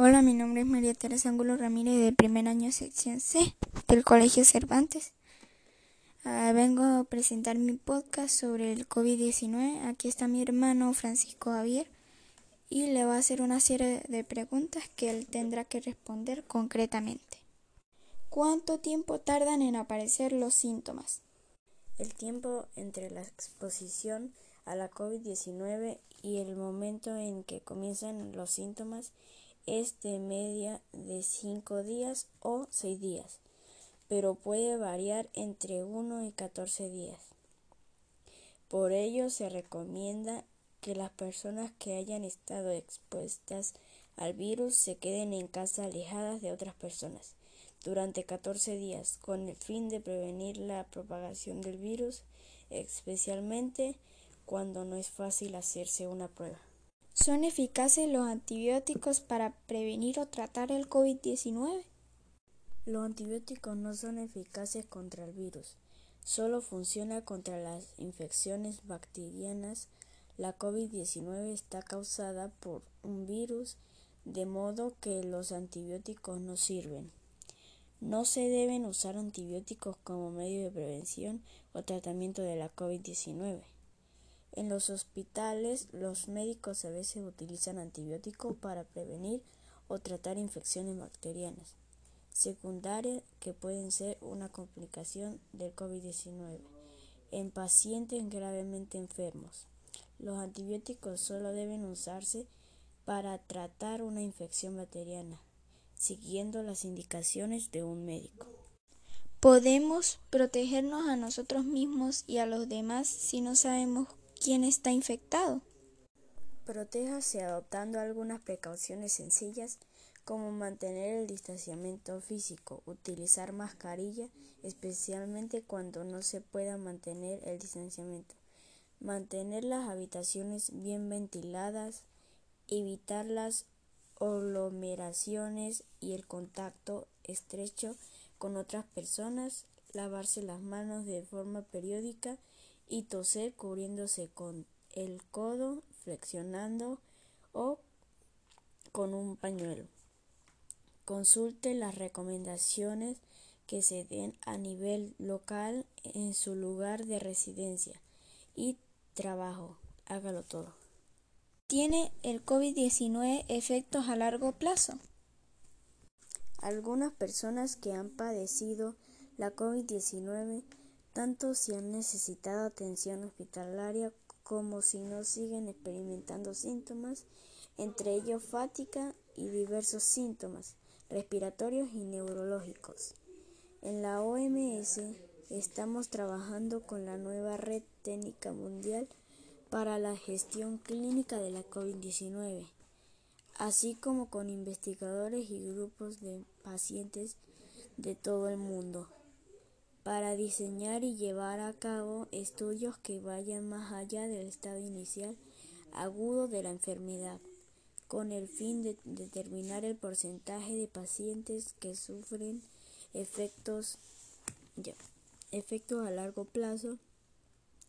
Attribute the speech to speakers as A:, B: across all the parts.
A: Hola, mi nombre es María Teresa Angulo Ramírez del primer año sección C del Colegio Cervantes. Ah, vengo a presentar mi podcast sobre el COVID-19. Aquí está mi hermano Francisco Javier y le va a hacer una serie de preguntas que él tendrá que responder concretamente. ¿Cuánto tiempo tardan en aparecer los síntomas?
B: El tiempo entre la exposición a la COVID-19 y el momento en que comienzan los síntomas es de media de 5 días o 6 días, pero puede variar entre 1 y 14 días. Por ello se recomienda que las personas que hayan estado expuestas al virus se queden en casa alejadas de otras personas durante 14 días con el fin de prevenir la propagación del virus, especialmente cuando no es fácil hacerse una prueba.
A: ¿Son eficaces los antibióticos para prevenir o tratar el COVID-19?
B: Los antibióticos no son eficaces contra el virus, solo funciona contra las infecciones bacterianas. La COVID-19 está causada por un virus, de modo que los antibióticos no sirven. No se deben usar antibióticos como medio de prevención o tratamiento de la COVID-19. En los hospitales, los médicos a veces utilizan antibióticos para prevenir o tratar infecciones bacterianas secundarias que pueden ser una complicación del COVID-19 en pacientes gravemente enfermos. Los antibióticos solo deben usarse para tratar una infección bacteriana, siguiendo las indicaciones de un médico.
A: ¿Podemos protegernos a nosotros mismos y a los demás si no sabemos quién está infectado.
B: Protéjase adoptando algunas precauciones sencillas como mantener el distanciamiento físico, utilizar mascarilla, especialmente cuando no se pueda mantener el distanciamiento, mantener las habitaciones bien ventiladas, evitar las aglomeraciones y el contacto estrecho con otras personas, lavarse las manos de forma periódica y toser cubriéndose con el codo, flexionando o con un pañuelo. Consulte las recomendaciones que se den a nivel local en su lugar de residencia y trabajo. Hágalo todo.
A: ¿Tiene el COVID-19 efectos a largo plazo?
B: Algunas personas que han padecido la COVID-19 tanto si han necesitado atención hospitalaria como si no siguen experimentando síntomas, entre ellos fatiga y diversos síntomas respiratorios y neurológicos. En la OMS estamos trabajando con la nueva red técnica mundial para la gestión clínica de la COVID-19, así como con investigadores y grupos de pacientes de todo el mundo para diseñar y llevar a cabo estudios que vayan más allá del estado inicial agudo de la enfermedad, con el fin de determinar el porcentaje de pacientes que sufren efectos, efectos a largo plazo,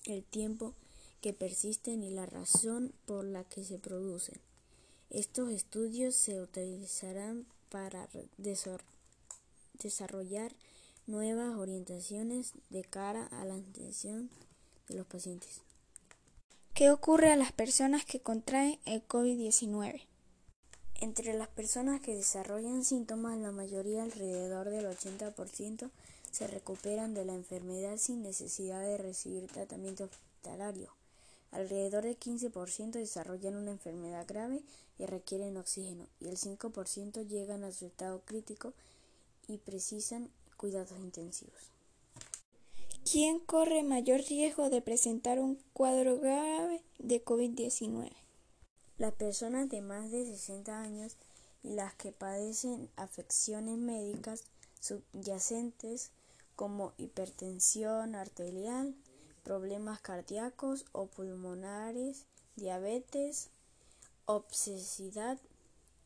B: el tiempo que persisten y la razón por la que se producen. Estos estudios se utilizarán para desarrollar nuevas orientaciones de cara a la atención de los pacientes.
A: ¿Qué ocurre a las personas que contraen el COVID-19?
B: Entre las personas que desarrollan síntomas, la mayoría, alrededor del 80%, se recuperan de la enfermedad sin necesidad de recibir tratamiento hospitalario. Alrededor del 15% desarrollan una enfermedad grave y requieren oxígeno, y el 5% llegan a su estado crítico y precisan cuidados intensivos.
A: ¿Quién corre mayor riesgo de presentar un cuadro grave de COVID-19?
B: Las personas de más de 60 años y las que padecen afecciones médicas subyacentes como hipertensión arterial, problemas cardíacos o pulmonares, diabetes, obsesidad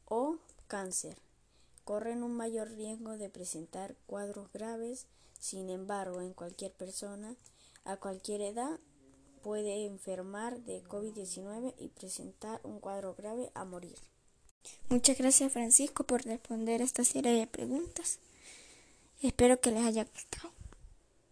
B: o cáncer corren un mayor riesgo de presentar cuadros graves. Sin embargo, en cualquier persona a cualquier edad puede enfermar de COVID-19 y presentar un cuadro grave a morir.
A: Muchas gracias Francisco por responder esta serie de preguntas. Espero que les haya gustado.